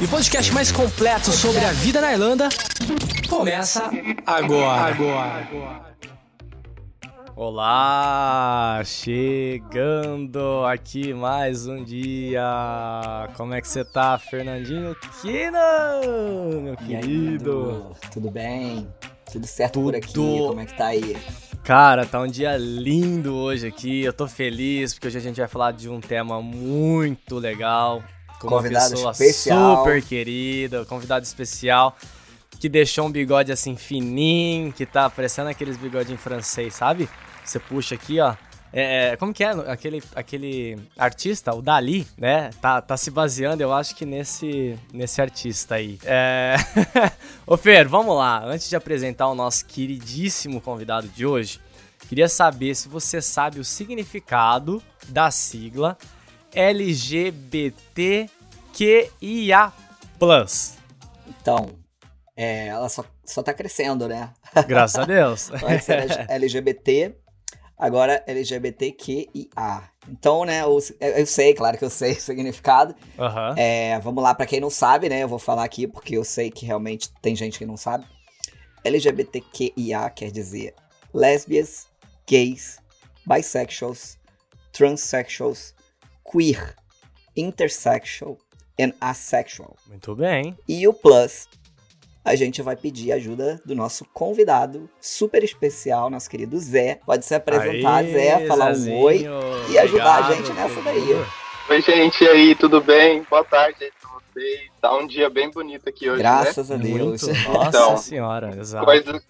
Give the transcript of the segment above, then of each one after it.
E o podcast mais completo sobre a vida na Irlanda começa agora. agora. Olá, chegando aqui mais um dia. Como é que você tá, Fernandinho Kina, meu aí, querido? Nando? Tudo bem? Tudo certo por aqui? Tudo. Como é que tá aí? Cara, tá um dia lindo hoje aqui. Eu tô feliz porque hoje a gente vai falar de um tema muito legal. Com uma Convidado pessoa especial. super querida, convidado especial que deixou um bigode assim fininho, que tá parecendo aqueles bigodinhos francês, sabe? Você puxa aqui, ó. É, é, como que é aquele, aquele artista, o Dali, né? Tá, tá se baseando, eu acho que nesse, nesse artista aí. É... Ô Fer, vamos lá. Antes de apresentar o nosso queridíssimo convidado de hoje, queria saber se você sabe o significado da sigla LGBTQIA+. Então, é, ela só, só tá crescendo, né? Graças a Deus. Antes era LGBT, agora LGBTQIA. Então, né, eu, eu sei, claro que eu sei o significado. Aham. É, vamos lá, pra quem não sabe, né? Eu vou falar aqui porque eu sei que realmente tem gente que não sabe. LGBTQIA quer dizer lésbias, gays, bisexuals, transsexuals, queer, intersexual and asexual. Muito bem. E o plus, a gente vai pedir ajuda do nosso convidado super especial, nosso querido Zé. Pode se apresentar, Aê, Zé, falar Zezinho. um oi e ajudar a Obrigado, gente nessa daí. Oi, gente, e aí, tudo bem? Boa tarde aí pra vocês. Tá um dia bem bonito aqui hoje, Graças a Deus. Muito. Nossa Então, senhora, né? exato. Coisa,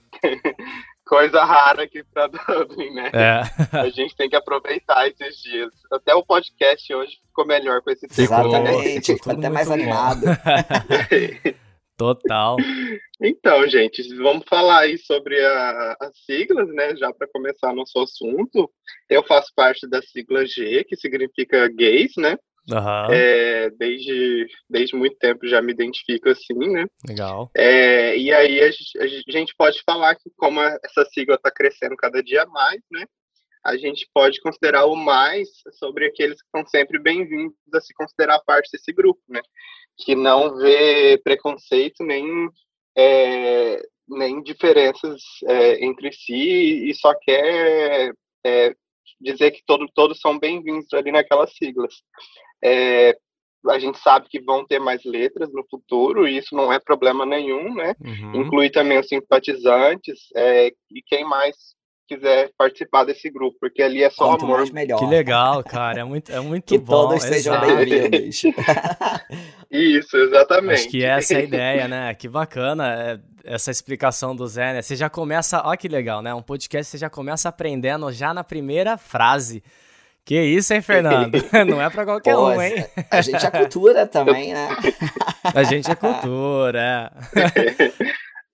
coisa rara aqui pra Dublin, né? É, A gente tem que aproveitar esses dias. Até o podcast hoje ficou melhor com esse. Ficou. Exatamente, ficou ficou até mais bom. animado. total. Então, gente, vamos falar aí sobre a- as siglas, né? Já para começar nosso assunto. Eu faço parte da sigla G, que significa gays, né? Aham, É, desde, desde muito tempo já me identifico assim, né? legal. É, e aí a gente, a gente pode falar que como essa sigla está crescendo cada dia mais, né? A gente pode considerar o mais sobre aqueles que estão sempre bem-vindos a se considerar parte desse grupo, né? Que não vê preconceito nem, é, nem diferenças é, entre si e só quer é, dizer que todo, todos são bem-vindos ali naquelas siglas. É, a gente sabe que vão ter mais letras no futuro e isso não é problema nenhum, né? Uhum. Inclui também os simpatizantes é, e quem mais quiser participar desse grupo, porque ali é só Quanto amor. mais melhor. Que legal, cara. É muito, é muito Que bom. todos sejam bem-vindos. Isso, exatamente. Acho que essa é a ideia, né? Que bacana é, essa explicação do Zé, né? Você já começa, ó que legal, né? Um podcast você já começa aprendendo já na primeira frase. Que isso, hein, Fernando? Não é pra qualquer Pô, um, hein? A gente é cultura também, né? A gente é cultura, é.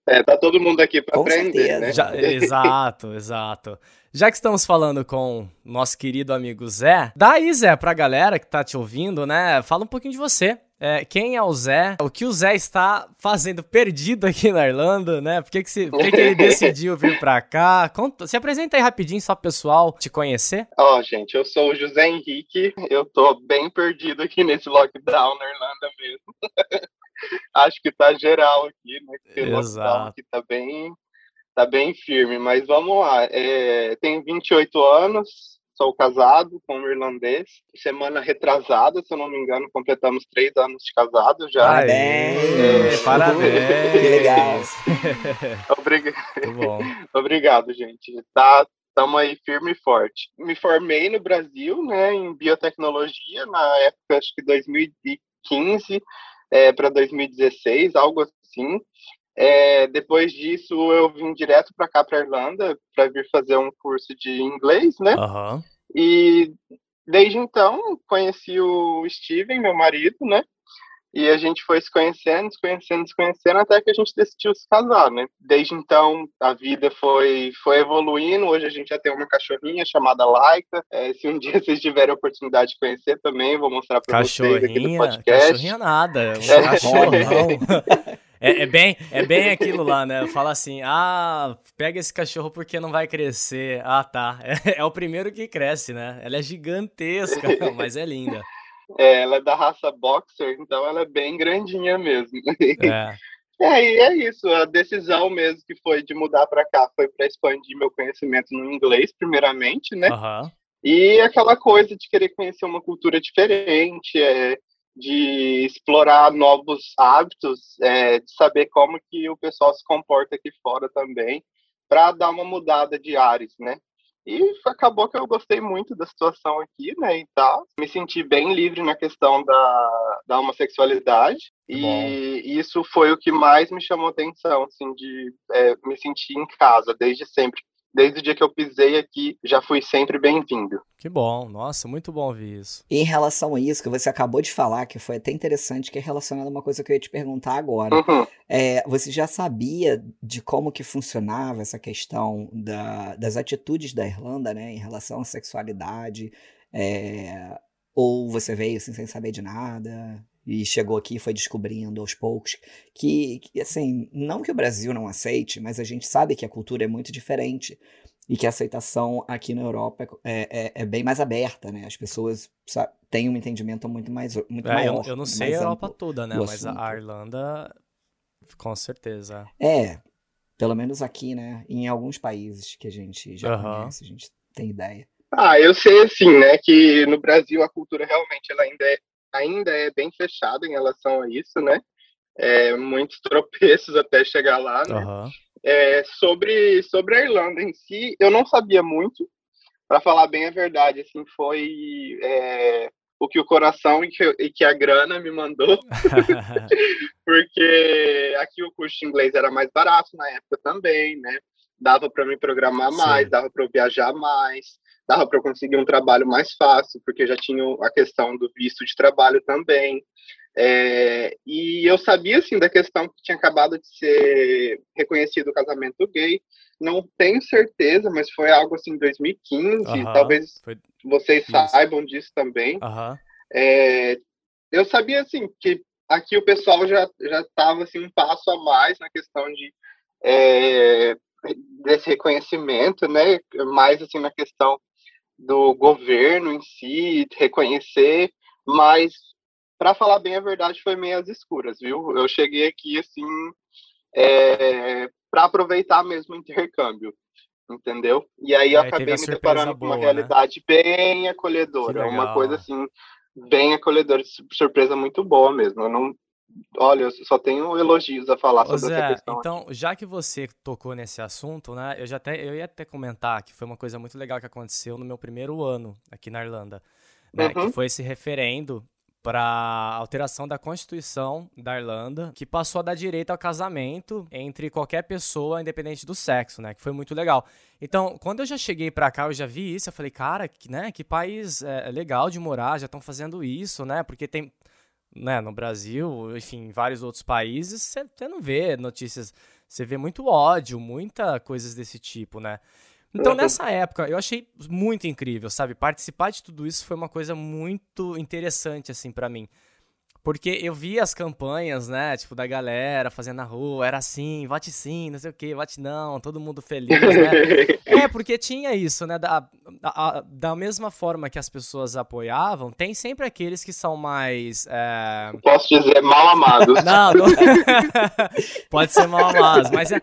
É, tá todo mundo aqui para Com aprender, certeza. né? Já- exato, exato. Já que estamos falando com nosso querido amigo Zé, dá aí, Zé, pra galera que tá te ouvindo, né? Fala um pouquinho de você. É, quem é o Zé? O que o Zé está fazendo perdido aqui na Irlanda, né? Por que, que, se- por que, que ele decidiu vir pra cá? Conta- se apresenta aí rapidinho, só pro pessoal te conhecer. Ó, gente, eu sou o José Henrique, eu tô bem perdido aqui nesse lockdown na Irlanda mesmo. Acho que tá geral aqui, né? Esse lockdown aqui tá bem, tá bem firme, mas vamos lá. É, tenho 28 anos, sou casado com um irlandês. Semana retrasada, se eu não me engano, completamos três anos de casado já. Parabéns. Parabéns! Que legal. Obrigado, gente. Tá, estamos aí firme e forte. Me formei no Brasil, né, em biotecnologia, na época, acho que 2015 para 2016, algo assim. É, depois disso, eu vim direto para cá, para Irlanda, para vir fazer um curso de inglês, né? Aham. E desde então, conheci o Steven, meu marido, né? E a gente foi se conhecendo, se conhecendo, se conhecendo, até que a gente decidiu se casar, né? Desde então, a vida foi, foi evoluindo. Hoje a gente já tem uma cachorrinha chamada Laika. É, se um dia vocês tiverem a oportunidade de conhecer também, vou mostrar para vocês aqui no podcast. Cachorrinha nada, um é. cachorrão. É, é, bem, é bem aquilo lá, né? Fala assim, ah, pega esse cachorro porque não vai crescer. Ah, tá. É, é o primeiro que cresce, né? Ela é gigantesca, mas é linda. É, ela é da raça boxer, então ela é bem grandinha mesmo. É. É, e é isso. A decisão mesmo que foi de mudar para cá foi para expandir meu conhecimento no inglês, primeiramente, né? Uhum. E aquela coisa de querer conhecer uma cultura diferente, é, de explorar novos hábitos, é, de saber como que o pessoal se comporta aqui fora também, para dar uma mudada de ares, né? E acabou que eu gostei muito da situação aqui, né, e tal. Me senti bem livre na questão da, da homossexualidade. E isso foi o que mais me chamou atenção, assim, de é, me sentir em casa desde sempre desde o dia que eu pisei aqui, já fui sempre bem-vindo. Que bom, nossa, muito bom ouvir isso. E em relação a isso que você acabou de falar, que foi até interessante, que é relacionado a uma coisa que eu ia te perguntar agora. Uhum. É, você já sabia de como que funcionava essa questão da, das atitudes da Irlanda, né, em relação à sexualidade? É, ou você veio assim, sem saber de nada? E chegou aqui e foi descobrindo aos poucos que, que, assim, não que o Brasil não aceite, mas a gente sabe que a cultura é muito diferente e que a aceitação aqui na Europa é, é, é bem mais aberta, né? As pessoas sabe, têm um entendimento muito mais muito é, maior. Eu, eu não sei a Europa toda, né? Mas a Irlanda, com certeza. É, pelo menos aqui, né? Em alguns países que a gente já uhum. conhece, a gente tem ideia. Ah, eu sei assim, né, que no Brasil a cultura realmente ela ainda é ainda é bem fechado em relação a isso, né? É, muitos tropeços até chegar lá, né? Uhum. É, sobre, sobre a Irlanda em si, eu não sabia muito, para falar bem a verdade, assim, foi é, o que o coração e que, e que a grana me mandou, porque aqui o curso de inglês era mais barato na época também, né? Dava para me programar mais, Sim. dava para eu viajar mais, dava para eu conseguir um trabalho mais fácil, porque já tinha a questão do visto de trabalho também. É, e eu sabia, assim, da questão que tinha acabado de ser reconhecido o casamento gay. Não tenho certeza, mas foi algo assim em 2015. talvez foi... vocês saibam disso também. É, eu sabia, assim, que aqui o pessoal já já estava assim um passo a mais na questão de é, desse reconhecimento, né? Mais assim na questão do governo em si, reconhecer, mas para falar bem a verdade foi meio às escuras, viu? Eu cheguei aqui assim é, para aproveitar mesmo o intercâmbio, entendeu? E aí eu acabei me deparando com uma né? realidade né? bem acolhedora, uma coisa assim bem acolhedora, surpresa muito boa mesmo. Eu não Olha, eu só tenho elogios a falar sobre Zé, essa questão. Então, já que você tocou nesse assunto, né, eu já até eu ia até comentar que foi uma coisa muito legal que aconteceu no meu primeiro ano aqui na Irlanda, né, uhum. que foi esse referendo para alteração da Constituição da Irlanda, que passou a dar direito ao casamento entre qualquer pessoa, independente do sexo, né? Que foi muito legal. Então, quando eu já cheguei para cá, eu já vi isso, eu falei, cara, que, né, que país é, legal de morar, já estão fazendo isso, né? Porque tem né, no Brasil, enfim, em vários outros países, você não vê notícias, você vê muito ódio, muita coisas desse tipo, né? Então, uhum. nessa época, eu achei muito incrível, sabe? Participar de tudo isso foi uma coisa muito interessante, assim, para mim. Porque eu vi as campanhas, né, tipo, da galera fazendo na rua, era assim, vote sim, não sei o que, vote não, todo mundo feliz, né? é, porque tinha isso, né, da, a, da mesma forma que as pessoas apoiavam, tem sempre aqueles que são mais... É... Posso dizer mal amados. Não, não... pode ser mal amados, mas é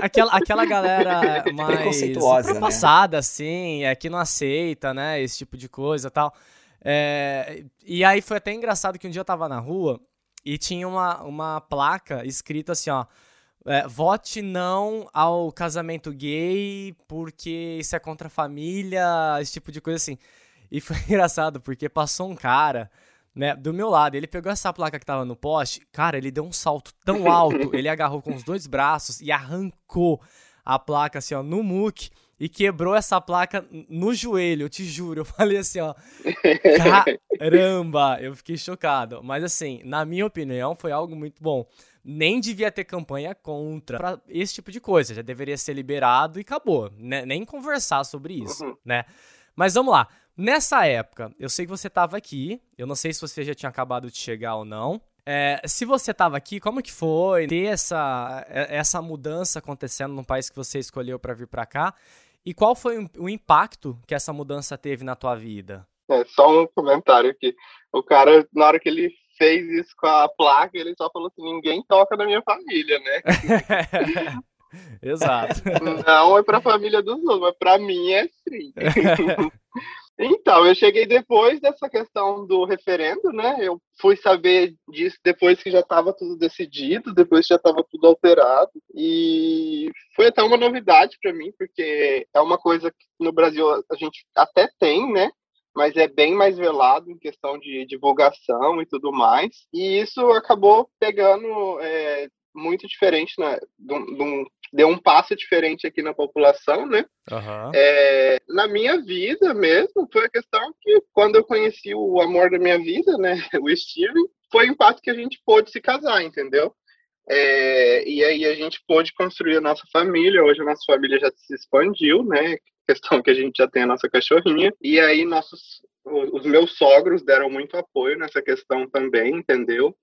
aquela, aquela galera mais né? passada, assim, é, que não aceita, né, esse tipo de coisa e tal... É, e aí foi até engraçado que um dia eu tava na rua e tinha uma, uma placa escrita assim, ó. É, vote não ao casamento gay porque isso é contra a família, esse tipo de coisa assim. E foi engraçado porque passou um cara, né, do meu lado, ele pegou essa placa que tava no poste, cara, ele deu um salto tão alto, ele agarrou com os dois braços e arrancou a placa assim, ó, no muque e quebrou essa placa no joelho, eu te juro. Eu falei assim, ó. Caramba! Eu fiquei chocado. Mas assim, na minha opinião, foi algo muito bom. Nem devia ter campanha contra pra esse tipo de coisa. Já deveria ser liberado e acabou. Né? Nem conversar sobre isso, uhum. né? Mas vamos lá. Nessa época, eu sei que você estava aqui. Eu não sei se você já tinha acabado de chegar ou não. É, se você estava aqui, como que foi ter essa, é, essa mudança acontecendo no país que você escolheu para vir para cá? E qual foi o impacto que essa mudança teve na tua vida? É, só um comentário aqui. O cara, na hora que ele fez isso com a placa, ele só falou assim: ninguém toca na minha família, né? Exato. Não é para a família dos outros, mas para mim é sim. Então, eu cheguei depois dessa questão do referendo, né? Eu fui saber disso depois que já estava tudo decidido, depois que já estava tudo alterado. E foi até uma novidade para mim, porque é uma coisa que no Brasil a gente até tem, né? Mas é bem mais velado em questão de divulgação e tudo mais. E isso acabou pegando é, muito diferente, né? De um, deu um passo diferente aqui na população, né? Uhum. É, na minha vida mesmo, foi a questão que quando eu conheci o amor da minha vida, né, o Steven, foi o impacto que a gente pôde se casar, entendeu? É, e aí a gente pôde construir a nossa família, hoje a nossa família já se expandiu, né? Questão que a gente já tem a nossa cachorrinha, e aí nossos os meus sogros deram muito apoio nessa questão também, entendeu?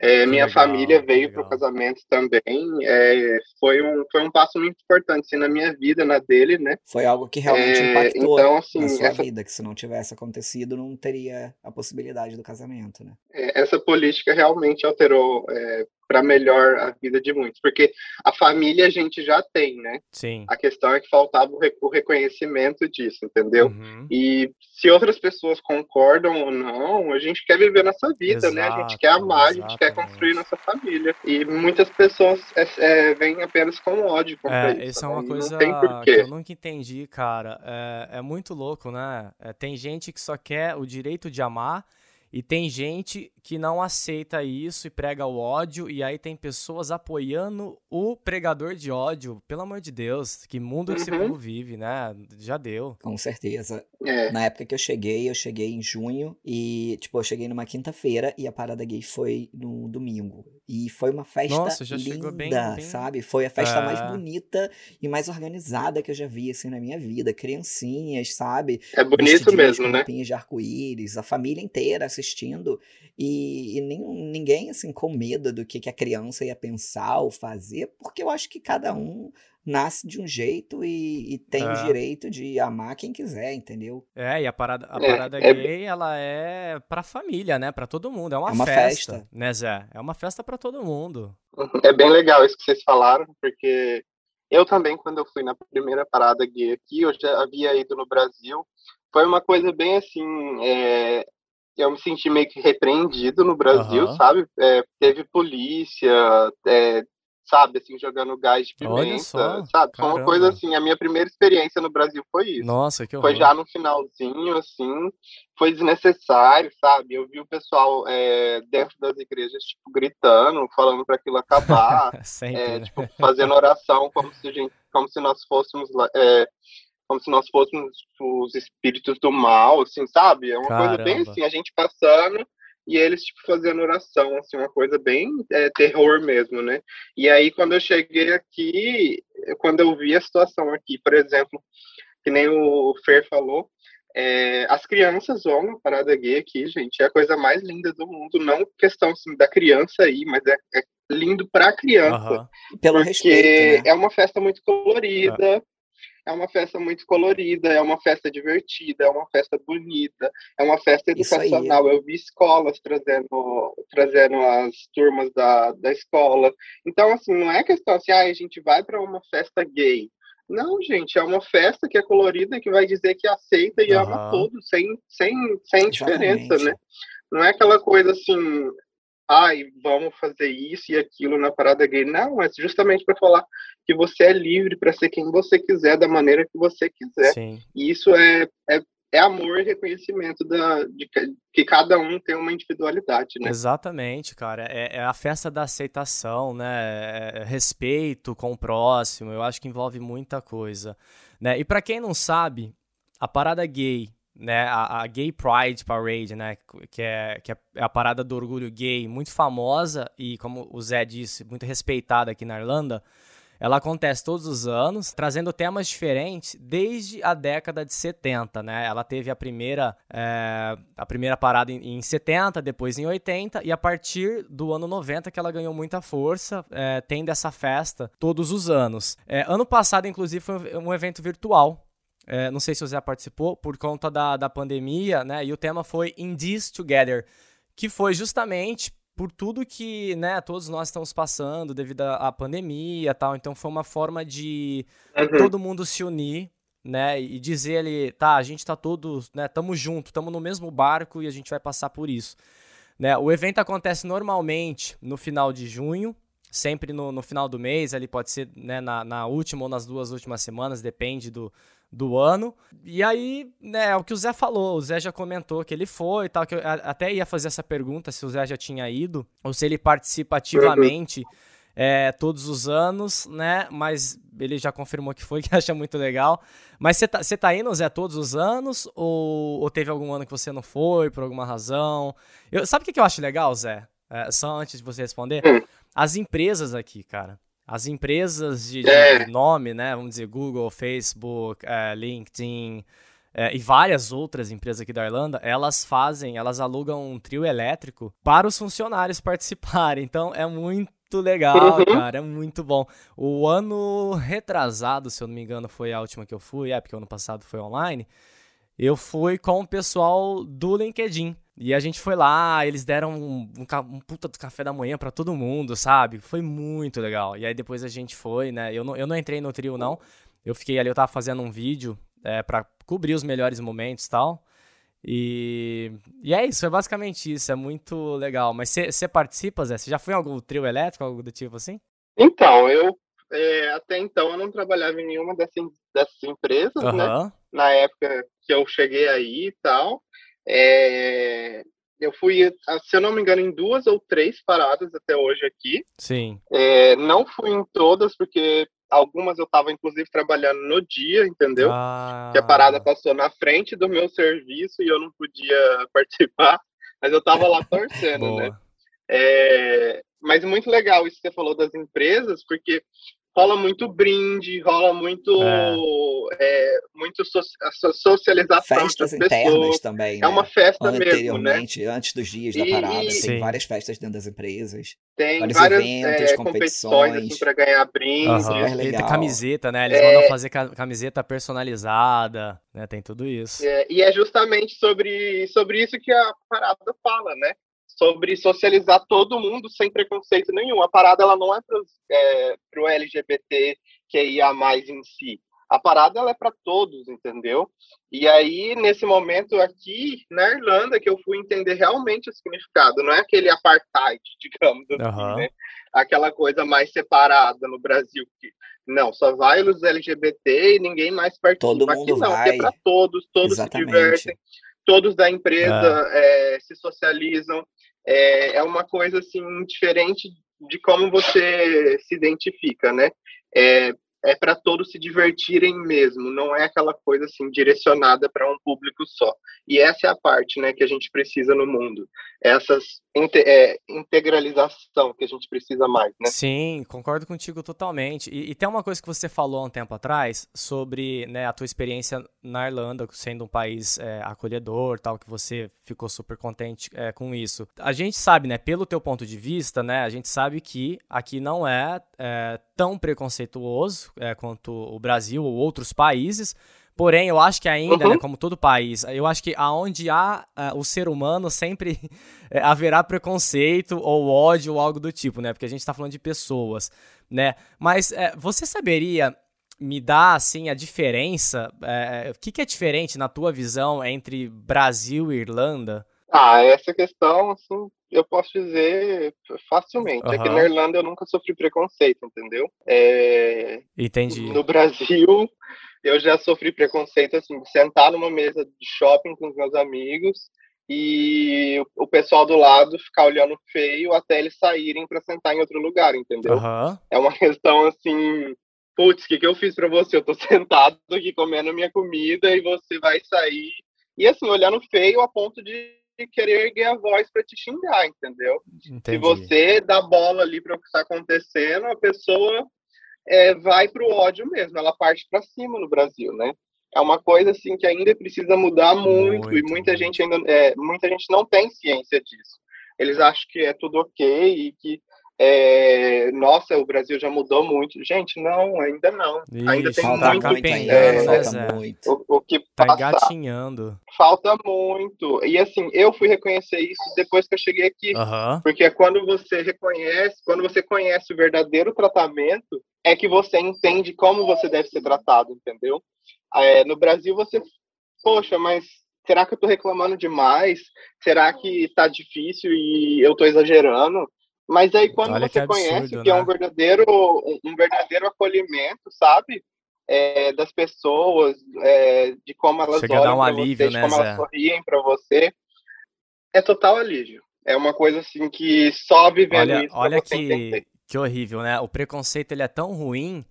É, minha legal, família veio para o casamento também. É, foi, um, foi um passo muito importante assim, na minha vida, na dele, né? Foi algo que realmente é, impactou então, assim, na sua essa... vida, que se não tivesse acontecido, não teria a possibilidade do casamento, né? É, essa política realmente alterou é, para melhor a vida de muitos, porque a família a gente já tem, né? Sim. A questão é que faltava o reconhecimento disso, entendeu? Uhum. E se outras pessoas concordam ou não, a gente quer viver nossa vida, Exato, né? A gente quer amar, gente quer construir nossa família. E muitas pessoas é, é, vêm apenas com ódio contra é, isso. É uma coisa que eu nunca entendi, cara. É, é muito louco, né? É, tem gente que só quer o direito de amar e tem gente que não aceita isso e prega o ódio, e aí tem pessoas apoiando o pregador de ódio. Pelo amor de Deus, que mundo que esse uhum. povo vive, né? Já deu. Com certeza. É. Na época que eu cheguei, eu cheguei em junho, e, tipo, eu cheguei numa quinta-feira e a parada gay foi no domingo. E foi uma festa Nossa, linda, bem, bem... sabe? Foi a festa é... mais bonita e mais organizada que eu já vi, assim, na minha vida. Criancinhas, sabe? É bonito mesmo, né? de arco-íris, a família inteira assistindo. E, e nem, ninguém, assim, com medo do que, que a criança ia pensar ou fazer, porque eu acho que cada um nasce de um jeito e, e tem é. o direito de amar quem quiser, entendeu? É, e a parada, a é, parada é, gay, ela é pra família, né? Pra todo mundo. É uma, é uma festa, festa, né, Zé? É uma festa pra todo mundo. É bem legal isso que vocês falaram, porque eu também, quando eu fui na primeira parada gay aqui, eu já havia ido no Brasil, foi uma coisa bem assim, é, eu me senti meio que repreendido no Brasil, uhum. sabe? É, teve polícia, é, sabe, assim, jogando gás de pimenta, só, sabe? Foi uma coisa assim, a minha primeira experiência no Brasil foi isso. Nossa, que horror. Foi já no finalzinho, assim, foi desnecessário, sabe? Eu vi o pessoal é, dentro das igrejas, tipo, gritando, falando para aquilo acabar, Sempre, é, né? tipo, fazendo oração como se, gente, como se nós fôssemos é, como se nós fôssemos os espíritos do mal, assim, sabe? É uma Caramba. coisa bem assim, a gente passando e eles, tipo, fazendo oração, assim, uma coisa bem é, terror mesmo, né? E aí, quando eu cheguei aqui, quando eu vi a situação aqui, por exemplo, que nem o Fer falou, é, as crianças vão na parada gay aqui, gente, é a coisa mais linda do mundo, não questão assim, da criança aí, mas é, é lindo para a criança. Uhum. Pelo porque respeito, né? é uma festa muito colorida, é uma festa muito colorida, é uma festa divertida, é uma festa bonita, é uma festa educacional. Eu vi escolas trazendo, trazendo as turmas da, da escola. Então, assim, não é questão assim, ah, a gente vai para uma festa gay. Não, gente, é uma festa que é colorida que vai dizer que aceita e uhum. ama todos, sem, sem, sem diferença, né? Não é aquela coisa assim, ai, vamos fazer isso e aquilo na parada gay. Não, é justamente para falar que você é livre para ser quem você quiser, da maneira que você quiser. Sim. E isso é, é é amor e reconhecimento da, de que cada um tem uma individualidade, né? Exatamente, cara. É, é a festa da aceitação, né? É respeito com o próximo. Eu acho que envolve muita coisa, né? E para quem não sabe, a parada gay, né? A, a, Gay Pride Parade, né? Que é, que é a parada do orgulho gay, muito famosa e, como o Zé disse, muito respeitada aqui na Irlanda. Ela acontece todos os anos, trazendo temas diferentes desde a década de 70, né? Ela teve a primeira, é, a primeira parada em, em 70, depois em 80, e a partir do ano 90 que ela ganhou muita força, é, tendo essa festa todos os anos. É, ano passado, inclusive, foi um evento virtual, é, não sei se o Zé participou, por conta da, da pandemia, né? E o tema foi In This Together, que foi justamente por tudo que, né, todos nós estamos passando devido à pandemia e tal. Então foi uma forma de uhum. todo mundo se unir, né, e dizer ali, tá, a gente tá todos, né, tamo junto, tamo no mesmo barco e a gente vai passar por isso. Né, o evento acontece normalmente no final de junho, sempre no, no final do mês, ali pode ser né, na, na última ou nas duas últimas semanas, depende do, do ano. E aí, né, é o que o Zé falou, o Zé já comentou que ele foi e tal, que eu até ia fazer essa pergunta se o Zé já tinha ido, ou se ele participa ativamente é, todos os anos, né, mas ele já confirmou que foi, que acha muito legal. Mas você tá, tá indo, Zé, todos os anos, ou, ou, teve algum ano que você não foi, por alguma razão? Eu, sabe o que, que eu acho legal, Zé? É, só antes de você responder, hum. as empresas aqui, cara as empresas de, de é. nome, né? Vamos dizer, Google, Facebook, uh, LinkedIn uh, e várias outras empresas aqui da Irlanda, elas fazem, elas alugam um trio elétrico para os funcionários participarem. Então é muito legal, uhum. cara, é muito bom. O ano retrasado, se eu não me engano, foi a última que eu fui, é porque o ano passado foi online. Eu fui com o pessoal do LinkedIn. E a gente foi lá, eles deram um, um, um puta do café da manhã para todo mundo, sabe? Foi muito legal. E aí depois a gente foi, né? Eu não, eu não entrei no trio, não. Eu fiquei ali, eu tava fazendo um vídeo é, para cobrir os melhores momentos e tal. E, e é isso, é basicamente isso, é muito legal. Mas você participa, Zé? Você já foi em algum trio elétrico, algo do tipo assim? Então, eu é, até então eu não trabalhava em nenhuma dessas, dessas empresas, uhum. né? Na época que eu cheguei aí e tal. É, eu fui, se eu não me engano, em duas ou três paradas até hoje aqui. Sim. É, não fui em todas, porque algumas eu estava, inclusive, trabalhando no dia, entendeu? Ah. Que a parada passou na frente do meu serviço e eu não podia participar, mas eu estava lá torcendo, né? É, mas muito legal isso que você falou das empresas, porque rola muito brinde, rola muito é. É, muito so, socialização festas internas também, É uma né? festa Anteriormente, mesmo, né? antes dos dias da parada, e, tem várias festas dentro das empresas. Tem vários várias eventos, é, competições assim, para ganhar brinde. Uhum. E tem camiseta, né? Eles mandam é. fazer camiseta personalizada, né? Tem tudo isso. É, e é justamente sobre, sobre isso que a parada fala, né? Sobre socializar todo mundo sem preconceito nenhum. A parada ela não é para é, o LGBT que ia mais em si. A parada ela é para todos, entendeu? E aí nesse momento aqui na Irlanda que eu fui entender realmente o significado, não é aquele apartheid, digamos assim, né? Aquela coisa mais separada no Brasil que não, só vai os LGBT e ninguém mais participa. Todo mundo aqui não, vai. é para todos, todos Exatamente. se divertem, todos da empresa é. É, se socializam é, é uma coisa assim diferente de como você se identifica, né? É, é para todos se divertirem mesmo, não é aquela coisa assim direcionada para um público só. E essa é a parte, né, que a gente precisa no mundo. Essas é, integralização que a gente precisa mais, né? Sim, concordo contigo totalmente. E, e, tem uma coisa que você falou há um tempo atrás sobre né, a tua experiência na Irlanda, sendo um país é, acolhedor, tal, que você ficou super contente é, com isso. A gente sabe, né, pelo teu ponto de vista, né, a gente sabe que aqui não é, é tão preconceituoso é, quanto o Brasil ou outros países. Porém, eu acho que ainda, né, uhum. né, como todo país, eu acho que aonde há uh, o ser humano sempre é, haverá preconceito ou ódio ou algo do tipo, né? Porque a gente está falando de pessoas, né? Mas é, você saberia me dar assim a diferença? É, o que, que é diferente na tua visão entre Brasil e Irlanda? Ah, essa questão, assim, eu posso dizer facilmente. Uhum. Aqui na Irlanda eu nunca sofri preconceito, entendeu? É... Entendi. No Brasil eu já sofri preconceito, assim, de sentar numa mesa de shopping com os meus amigos e o pessoal do lado ficar olhando feio até eles saírem para sentar em outro lugar, entendeu? Uhum. É uma questão assim, putz, o que, que eu fiz para você? Eu tô sentado aqui comendo a minha comida e você vai sair. E assim, olhando feio a ponto de querer erguer a voz para te xingar, entendeu? Entendi. Se você dá bola ali para o que está acontecendo, a pessoa é, vai para o ódio mesmo, ela parte para cima no Brasil, né? É uma coisa assim que ainda precisa mudar muito, Muito, e muita gente ainda é, muita gente não tem ciência disso. Eles acham que é tudo ok e que é, nossa, o Brasil já mudou muito. Gente, não, ainda não. ainda tem Falta muito muito falta Zé? muito. o, o que Tá passar. gatinhando. Falta muito. E assim, eu fui reconhecer isso depois que eu cheguei aqui. Porque é quando você reconhece, quando você conhece o verdadeiro tratamento, é que você entende como você deve ser tratado, entendeu? É, no Brasil você, poxa, mas será que eu tô reclamando demais? Será que tá difícil e eu tô exagerando? Mas aí quando Olha você que conhece absurdo, o que é né? um verdadeiro, um, verdadeiro acolhimento, sabe? É, das pessoas, é, de como elas Chega olham um alívio, você, de né, como Zé? elas sorriem pra você, é total alívio. É uma coisa assim que só vivendo Olha, isso olha entender. que, que horrível, né? O preconceito ele é tão ruim,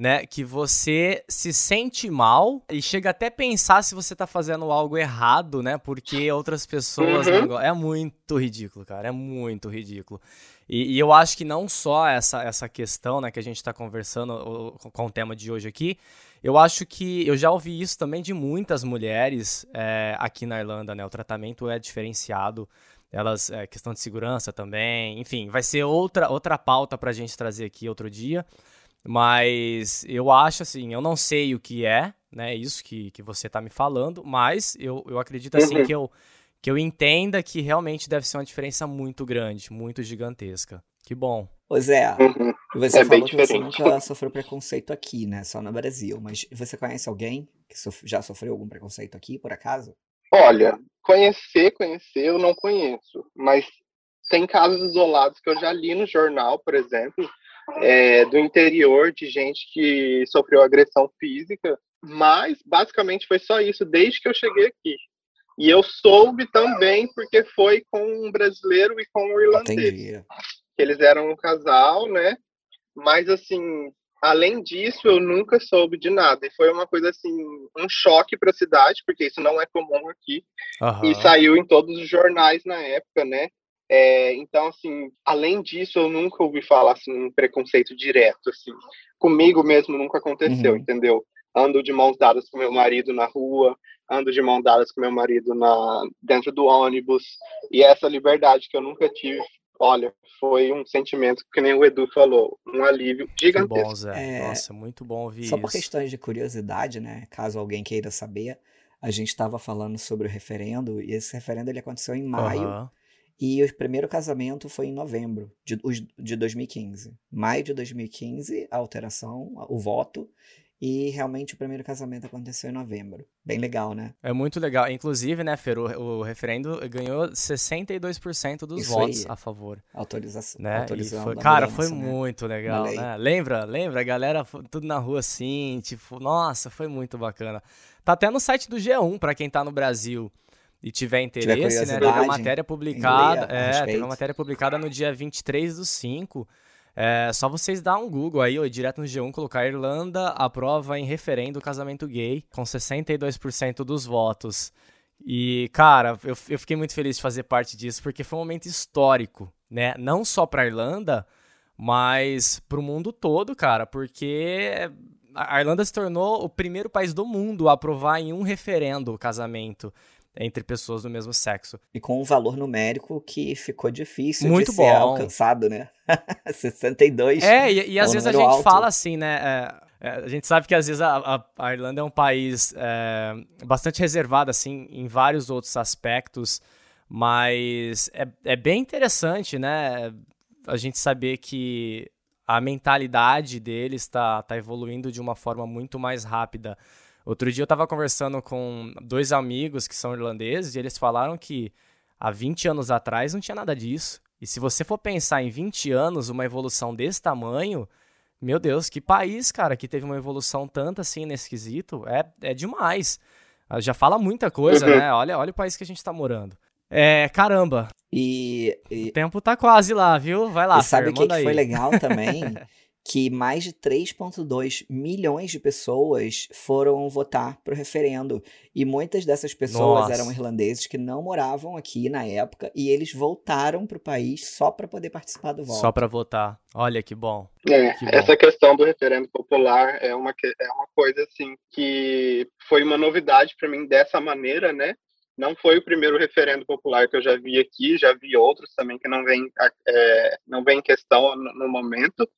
né, que você se sente mal e chega até a pensar se você tá fazendo algo errado, né? Porque outras pessoas Uhum. não É muito ridículo, cara. É muito ridículo. E, e eu acho que não só essa, essa questão, né, que a gente tá conversando com- o tema de hoje aqui, eu acho que eu já ouvi isso também de muitas mulheres é, aqui na Irlanda, né? O tratamento é diferenciado elas é, questão de segurança também, enfim, vai ser outra outra pauta pra gente trazer aqui outro dia, mas eu acho assim, eu não sei o que é, né, isso que, que você tá me falando, mas eu, eu acredito assim Uhum. que eu que eu entenda que realmente deve ser uma diferença muito grande, muito gigantesca. Que bom. Ô Zé, Uhum. você É bem falou que você nunca sofreu preconceito aqui, né? Só no Brasil. Mas você conhece alguém que sof- já sofreu algum preconceito aqui, por acaso? Olha, conhecer, conhecer, eu não conheço, mas tem casos isolados que eu já li no jornal, por exemplo, é, do interior de gente que sofreu agressão física, mas basicamente foi só isso desde que eu cheguei aqui. E eu soube também porque foi com um brasileiro e com um irlandês. Entendi. que eles eram um casal, né? Mas assim, além disso, eu nunca soube de nada. E foi uma coisa assim, um choque para a cidade, porque isso não é comum aqui. Aham. E saiu em todos os jornais na época, né? É, então, assim, além disso, eu nunca ouvi falar assim, um preconceito direto, assim. Comigo mesmo nunca aconteceu, Uhum. entendeu? Ando de mãos dadas com meu marido na rua, ando de mãos dadas com meu marido na dentro do ônibus. E essa liberdade que eu nunca tive, olha, foi um sentimento que nem o Edu falou, um alívio gigantesco. bom, Zé. É, Nossa, muito bom ouvir Só isso. por questões de curiosidade, né? Caso alguém queira saber, a gente estava falando sobre o referendo e esse referendo ele aconteceu em maio Aham. E o primeiro casamento foi em novembro de, de 2015. Maio de 2015, a alteração, o voto e realmente o primeiro casamento aconteceu em novembro. Bem legal, né? É muito legal. Inclusive, né, Fer, o, o referendo ganhou 62% dos Isso votos aí. a favor. Autorização, né? Autorizando foi- cara, mudança, foi né? muito legal, né? Lembra? Lembra? A galera tudo na rua assim, tipo, nossa, foi muito bacana. Tá até no site do G1 pra quem tá no Brasil e tiver interesse, né? Teve uma matéria publicada, é, teve uma matéria publicada no dia 23 do 5. É só vocês dar um Google aí, ou ir direto no G1, colocar Irlanda aprova em referendo o casamento gay, com 62% dos votos. E, cara, eu, eu fiquei muito feliz de fazer parte disso, porque foi um momento histórico, né? Não só pra Irlanda, mas pro mundo todo, cara, porque a Irlanda se tornou o primeiro país do mundo a aprovar em um referendo o casamento entre pessoas do mesmo sexo. E com um valor numérico que ficou difícil Muito de ser bom. alcançado, né? 62. É, e, e É às um vezes a gente alto. fala assim, né? é, é, a gente sabe que às vezes a, a- a Irlanda é um país é, bastante reservado, assim, em vários outros aspectos, mas é, é bem interessante, né? A gente saber que a mentalidade deles está tá evoluindo de uma forma muito mais rápida. Outro dia eu estava conversando com dois amigos que são irlandeses e eles falaram que há 20 anos atrás não tinha nada disso. E se você for pensar em 20 anos, uma evolução desse tamanho, Meu Deus, que país, cara, que teve uma evolução tanta assim nesse quesito. É, é demais. Ah, Já fala muita coisa, Uhum. né? Olha, olha o país que a gente tá morando. É, caramba, E, o e, tempo tá quase lá, viu? Vai lá, e sabe o que, que foi legal também? que mais de 3,2 milhões de pessoas foram votar pro referendo. E muitas dessas pessoas Nossa. eram irlandeses que não moravam aqui na época e eles voltaram pro país só para poder participar do voto. Só pra votar. Olha que bom. É, Que bom. essa questão do referendo popular é uma, é uma coisa assim que foi uma novidade para mim dessa maneira, né? Não foi o primeiro referendo popular que eu já vi aqui, já vi outros também que não vem, é, não vem em questão no, no momento,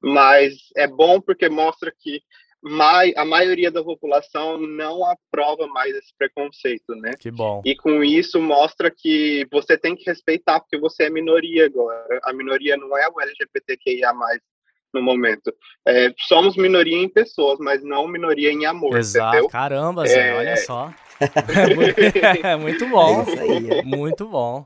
mas é bom porque mostra que mai, a maioria da população não aprova mais esse preconceito, né? Que bom. E com isso mostra que você tem que respeitar, porque você é minoria agora. A minoria não é o LGBTQIA no momento. É, somos minoria em pessoas, mas não minoria em amor, Exato. entendeu? Caramba, Zé, É. olha só. É muito, bom. É isso aí. Muito bom.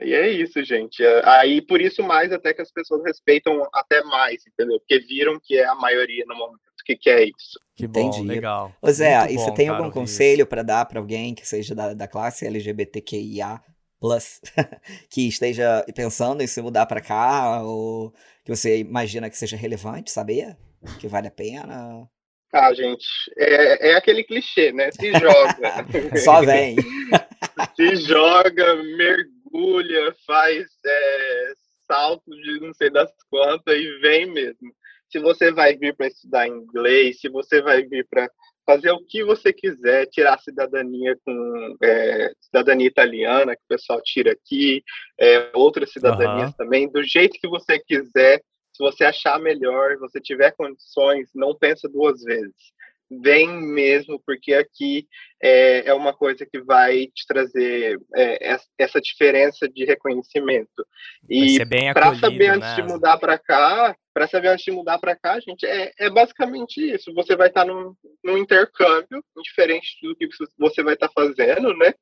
E é isso, gente. É, Aí, por isso mais até que as pessoas respeitam até mais, entendeu? Porque viram que é a maioria no momento. O que, que é isso? Que bom, Entendi. legal. Ô Zé, Muito e você bom, tem cara, algum conselho pra dar pra alguém que seja da, da classe LGBTQIA+, que esteja pensando em se mudar pra cá, ou que você imagina que seja relevante saber? Que vale a pena? Ah, gente, é, é aquele clichê, né? Se joga. Só vem. se joga, mergulha, faz é, salto de não sei das quantas e vem mesmo. Se você vai vir para estudar inglês, se você vai vir para fazer o que você quiser, tirar a cidadania com é, cidadania italiana, que o pessoal tira aqui, é, outras cidadanias Aham. também, do jeito que você quiser, se você achar melhor, você tiver condições, não pensa duas vezes. Vem mesmo, porque aqui é, é uma coisa que vai te trazer é, es- essa diferença de reconhecimento. E para saber antes né? de mudar para cá, para saber antes de mudar para cá, gente, é, é basicamente isso. Você vai estar num, num intercâmbio, diferente do que você vai estar fazendo, né?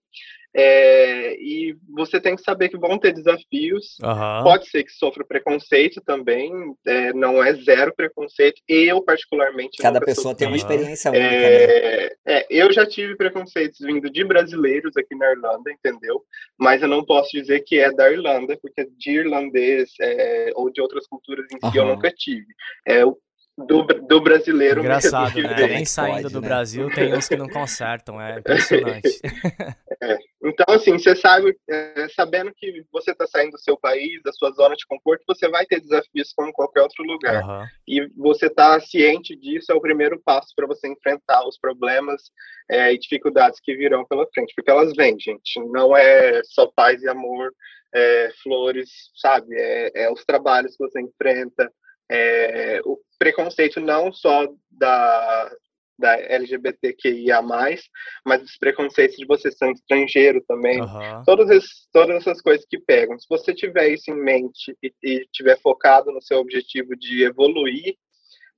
É, e você tem que saber que vão ter desafios. Aham. Pode ser que sofra preconceito também, é, não é zero preconceito. Eu, particularmente, Cada pessoa tem uma experiência única, né? É, é, eu já tive preconceitos vindo de brasileiros aqui na Irlanda, entendeu? Mas eu não posso dizer que é da Irlanda, porque de irlandês é, ou de outras culturas em si eu Aham. nunca tive. É o do, do brasileiro Engraçado, mesmo que né? vem. Nem saindo Pode, do né? Brasil tem uns que não consertam, é impressionante. Então, assim, você sabe, é, sabendo que você está saindo do seu país, da sua zona de conforto, você vai ter desafios como qualquer outro lugar. Aham. E você estar ciente disso é o primeiro passo para você enfrentar os problemas é, e dificuldades que virão pela frente, porque elas vêm, gente. Não é só paz e amor, é, flores, sabe? É, é os trabalhos que você enfrenta, é, o preconceito não só da da LGBTQIA+, mas os preconceitos de você ser um estrangeiro também, Aham. todas, esses- todas essas coisas que pegam. Se você tiver isso em mente e, e tiver focado no seu objetivo de evoluir,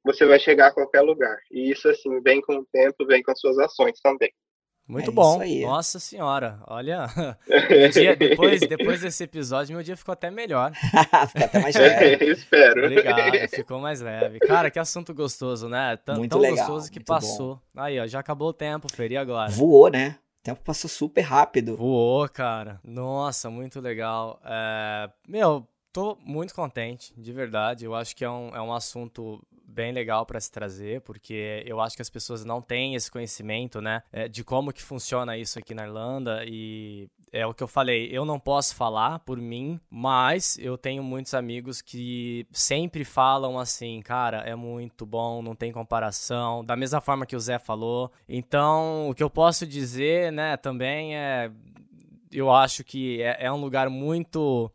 você vai chegar a qualquer lugar. E isso, assim, vem com o tempo, vem com as suas ações também. Muito É bom. isso aí. Nossa senhora, olha. Dia, depois, depois desse episódio, meu dia ficou até melhor. Fica até mais leve. Espero. Obrigado, ficou mais leve. Cara, que assunto gostoso, né? Tão, Muito tão legal, gostoso que muito passou. Aí, ó, já acabou o tempo, Fer, e agora? Voou, né? O tempo passou super rápido. Voou, cara. Nossa, muito legal. É, Meu, tô muito contente, de verdade. Eu acho que é um, é um assunto bem legal para se trazer, porque eu acho que as pessoas não têm esse conhecimento, né, é, de como que funciona isso aqui na Irlanda e é o que eu falei, eu não posso falar por mim, mas eu tenho muitos amigos que sempre falam assim, cara, é muito bom, não tem comparação, da mesma forma que o Zé falou. Então, o que eu posso dizer, né, também é eu acho que é, é um lugar muito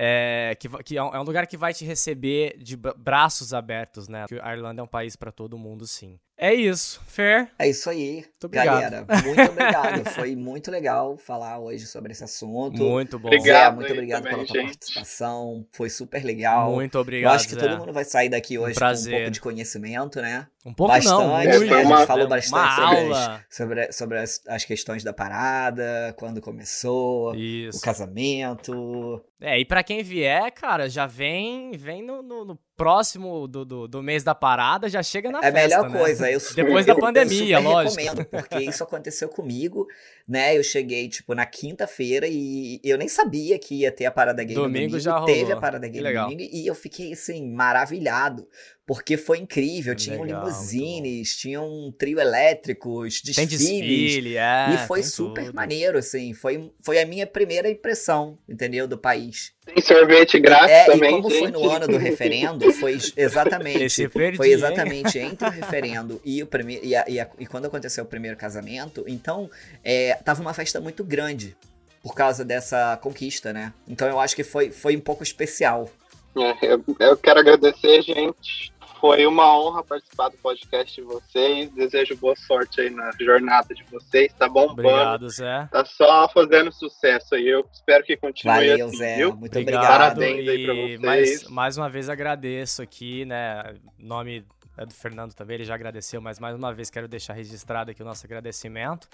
é, que, que é um é um lugar que vai te receber de bra- braços abertos, né? Porque a Irlanda é um país pra todo mundo, sim. É isso, Fer. É isso aí, obrigado. galera. Muito obrigado. Foi muito legal falar hoje sobre esse assunto. Muito bom. Obrigado. Zé, muito obrigado também, pela tua gente. participação. Foi super legal. Muito Eu obrigado. acho que Zé. todo mundo vai sair daqui hoje com um pouco de conhecimento, né? Um pouco bastante, não, né? muito. A gente falou Uma bastante sobre, as, aula. sobre, sobre as, as questões da parada, quando começou, o Isso. casamento. É, e pra quem vier, cara, já vem, vem no, no- no próximo do, do, do mês da parada, já chega na É a festa, melhor né? coisa. Eu, Depois eu- da pandemia, eu super lógico. recomendo, porque isso aconteceu comigo, né? Eu cheguei, tipo, na quinta-feira e eu nem sabia que ia ter a parada gay no Domingo domingo. já Teve rolou. a parada gay no legal. domingo e eu fiquei, assim, maravilhado. Porque foi incrível. Tinham Legal, limusines, tinham um trio elétricos, Tem desfiles. desfile, é. E foi tem super tudo. maneiro, assim. Foi, foi a minha primeira impressão, entendeu? Do país. Tem sorvete grátis é, também, e como foi gente. no ano do referendo, foi exatamente. Perdi, foi hein? exatamente entre o referendo e o primeiro. E, a- e a- e quando aconteceu o primeiro casamento, então é, tava uma festa muito grande por causa dessa conquista, né? Então eu acho que foi, foi um pouco especial. É, eu, eu quero agradecer, gente. Foi uma honra participar do podcast de vocês. Desejo boa sorte aí na jornada de vocês. Tá bombando. Obrigado, Zé. Tá só fazendo sucesso aí. Eu espero que continue Valeu, assim, Zé. viu? Muito Obrigado. Parabéns aí pra e vocês. mais, mais uma vez agradeço aqui, né? Em nome é do Fernando também, ele já agradeceu, mas mais uma vez quero deixar registrado aqui o nosso agradecimento.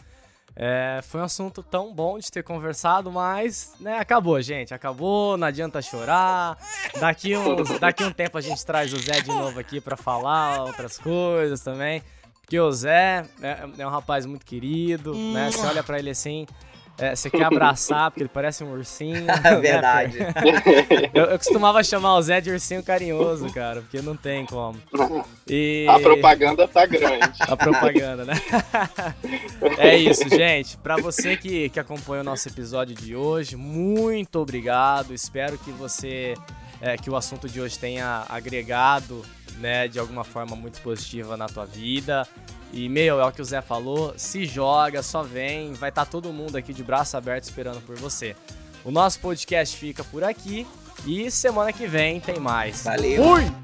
É, foi um assunto tão bom de ter conversado, mas né, acabou, gente. Acabou, não adianta chorar. Daqui, uns, daqui um tempo a gente traz o Zé de novo aqui pra falar outras coisas também. Porque o Zé é, é um rapaz muito querido, né? Você olha pra ele assim, é, você quer abraçar, porque ele parece um ursinho. né? Verdade. Eu, eu costumava chamar o Zé de ursinho carinhoso, cara, porque não tem como. E... A propaganda tá grande. A propaganda, né? é isso, gente. Pra você que, que acompanha o nosso episódio de hoje, muito obrigado. Espero que você. é, que o assunto de hoje tenha agregado, né, de alguma forma muito positiva na tua vida. E, meu, é o que o Zé falou, se joga, só vem, vai estar todo mundo aqui de braço aberto esperando por você. O nosso podcast fica por aqui e semana que vem tem mais. Valeu. Fui!